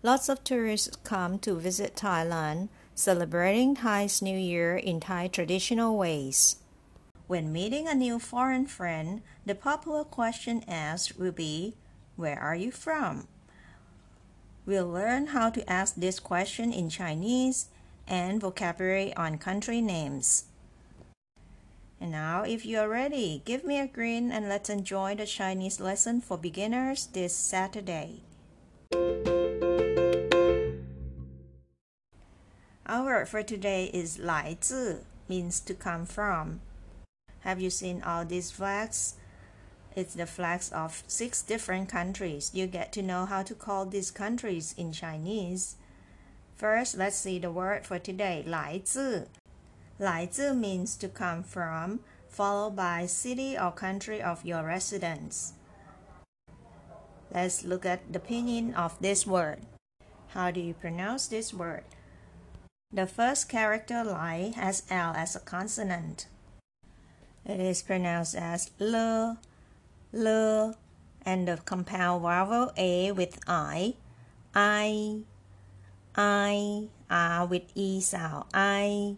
Lots of tourists come to visit Thailand, celebrating Thai's New Year in Thai traditional ways. When meeting a new foreign friend, the popular question asked will be, Where are you from? We'll learn how to ask this question in Chinese and vocabulary on country names. And now, if you are ready, give me a grin and let's enjoy the Chinese lesson for beginners this Saturday. Our word for today is 来自 means to come from. Have you seen all these flags? It's the flags of six different countries. You get to know how to call these countries in Chinese. First, let's see the word for today, 来自.来自 means to come from, followed by city or country of your residence. Let's look at the pinyin of this word. How do you pronounce this word? The first character lai has L as a consonant. It is pronounced as l, l, and the compound vowel a with i, i, i, r with e sound, i,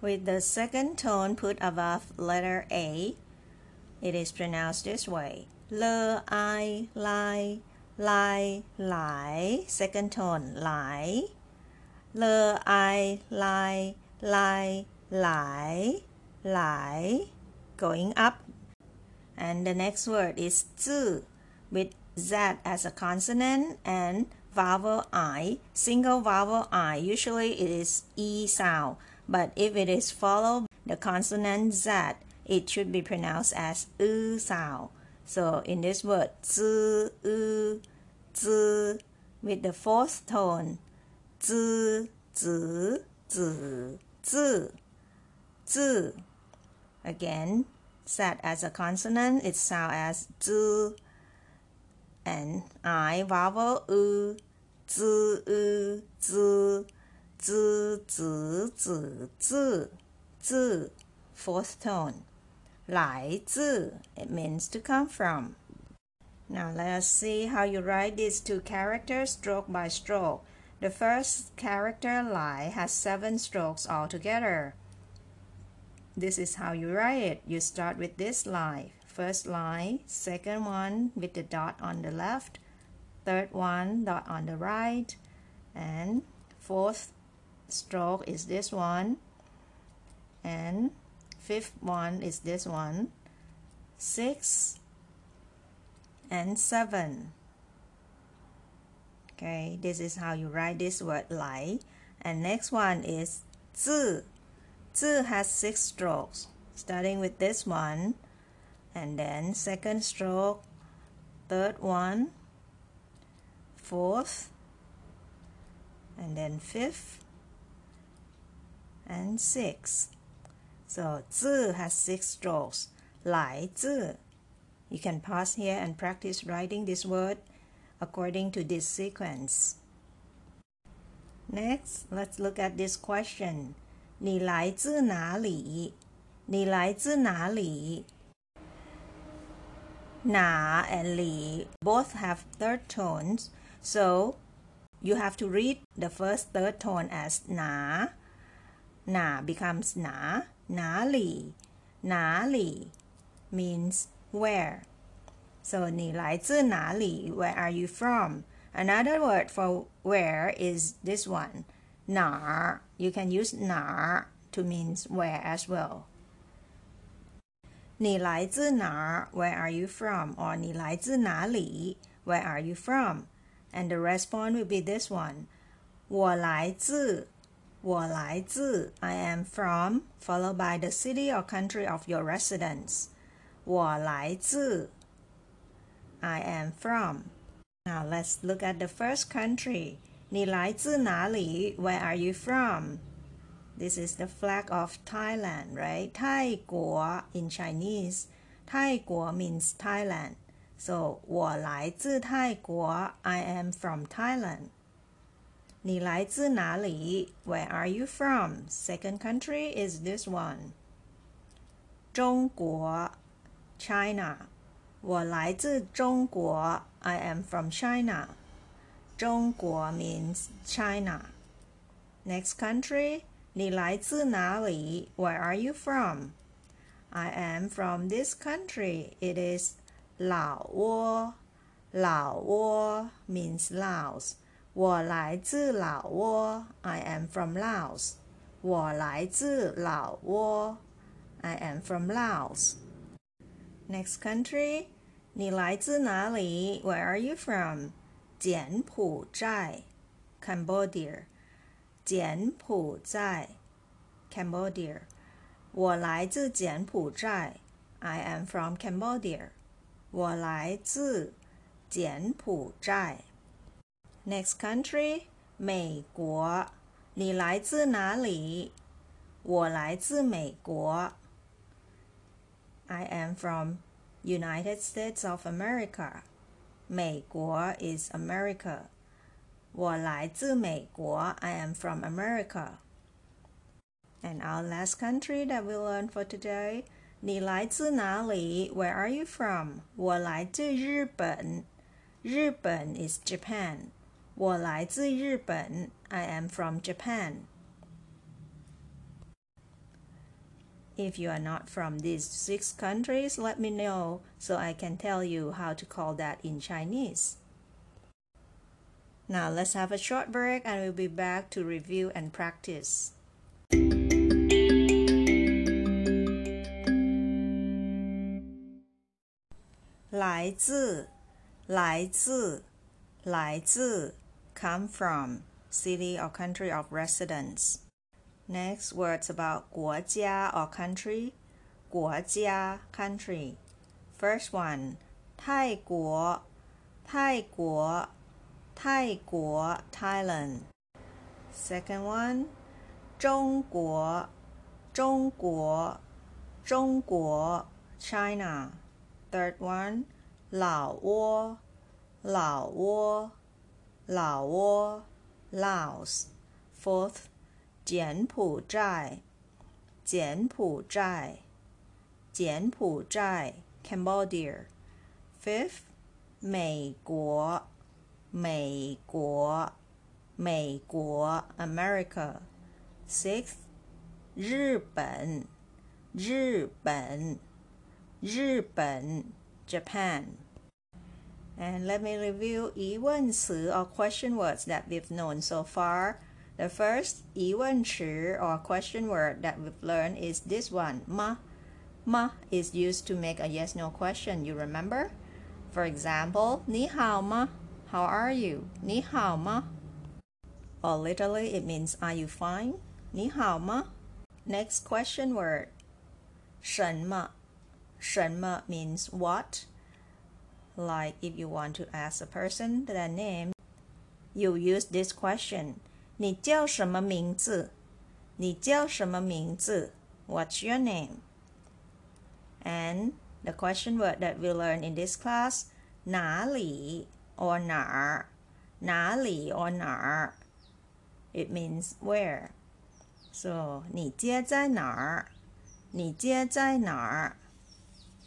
with the second tone put above letter A, it is pronounced this way. Le, I, lai, lai, lai. Second tone, lai. Le, I, lai, lai, lai, lai. Going up. And the next word is zi with Z as a consonant and vowel I, single vowel I. Usually it is E sound but if it is followed the consonant z, it should be pronounced as u sound. So in this word, z, u, z, with the fourth tone, z, z, z, z, z. Again, said as a consonant, it sounds as z, and I vowel u, z, u, z, z, z, z, z, z, fourth tone. 来自, it means to come from. Now let us see how you write these two characters stroke by stroke. The first character lai has seven strokes altogether. This is how you write it. You start with this line. First line, second one with the dot on the left, third one dot on the right, and fourth stroke is this one and fifth one is this one six and seven Okay, this is how you write this word "lai." And next one is "zi." "Zi" has six strokes, starting with this one, and then second stroke, third one, fourth, and then fifth, and sixth. So "zi" has six strokes. "Lai zi." You can pause here and practice writing this word according to this sequence. Next, let's look at this question. 你来自哪里?你来自哪里? Na and li both have third tones, so you have to read the first third tone as na 哪 becomes 哪哪里哪里 means where so 你来自哪里 where are you from Another word for where is this one. 哪儿 You can use 哪儿 to mean where as well. 你来自哪儿 Where are you from? Or 你来自哪里 Where are you from? And the response will be this one. 我来自我来自 I am from followed by the city or country of your residence. 我来自 I am from. Now let's look at the first country. 你来自哪里 Where are you from? This is the flag of Thailand, right? 泰国 in Chinese. 泰国 means Thailand. So 我来自泰国 I am from Thailand. 你来自哪里 Where are you from? Second country is this one. 中国 China. 我来自中国 I am from China. 中国 means China. Next country 你来自哪里 Where are you from? I am from this country. It is 老挝。老挝 means Laos. 我来自老挝。I am from Laos. 我来自老挝。I am from Laos. Next country 你来自哪里 Where are you from? 柬埔寨 Cambodia 柬埔寨 Cambodia 我来自柬埔寨 I am from Cambodia 我来自柬埔寨 Next country 美国你来自哪里我来自美国 I am from United States of America 美国 is America. 我来自美国. I am from America. And our last country that we learned for today. 你来自哪里? Where are you from? 我来自日本.日本 is Japan. 我来自日本. I am from Japan. If you are not from these six countries, let me know so I can tell you how to call that in Chinese. Now let's have a short break and we'll be back to review and practice. Lai zi, lai come from, city or country of residence. Next, words about 国家 or country. 国家 country. First one, 泰国泰国泰国 Thailand. Second one, 中国中国中国 China. Third one, 老挝老挝老挝 Laos. Fourth, 柬埔寨，柬埔寨，柬埔寨，Cambodia。Fifth，美国，美国，美国，America。Sixth，日本，日本，日本，Japan。And let me review 疑问词 or question words that we've known so far. The first 疑问词 or question word that we've learned is this one, ma. Ma is used to make a yes no question, you remember? For example, 你好吗? How are you? 你好吗? Or literally it means are you fine? 你好吗? Next question word 什么?什么 means what? Like if you want to ask a person their name, you use this question 你叫什么名字？你叫什么名字？What's your name? And the question word that we learn in this class, 哪里 or 哪儿，哪里 or 哪儿，it means where. So 你家在哪儿？你家在哪儿？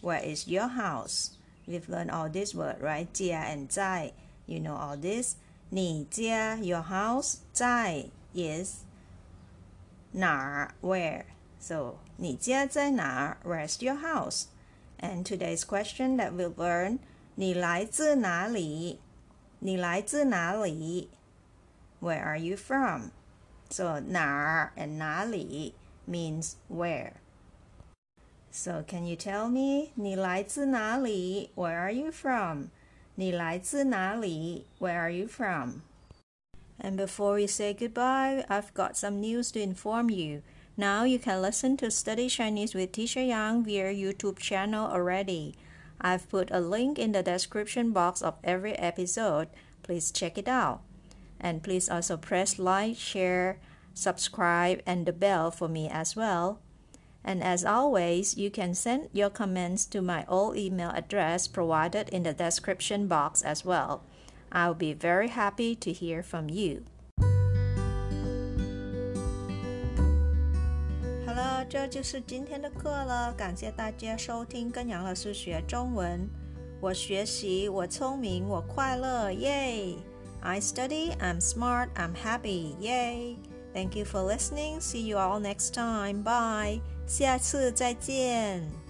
Where is your house? We've learned all this word, right? 家 and 在. You know all this. 你家 your house 在 is 哪儿 where so 你家在哪儿 where's your house and today's question that we'll learn 你来自哪里 你来自哪里？Where are you from? So 哪儿 and 哪里 means where. So can you tell me 你来自哪里？Where are you from? 你来自哪里？Where are you from? And before we say goodbye, I've got some news to inform you. Now you can listen to Study Chinese with Teacher Yang via YouTube channel already. I've put a link in the description box of every episode. Please check it out. And please also press like, share, subscribe, and the bell for me as well. And as always, you can send your comments to my old email address provided in the description box as well. I'll be very happy to hear from you. 这就是今天的课了，感谢大家收听跟杨老师学中文。我学习，我聪明，我快乐，耶！I study, I'm smart, I'm happy, yay! Thank you for listening. See you all next time. Bye. 下次再见。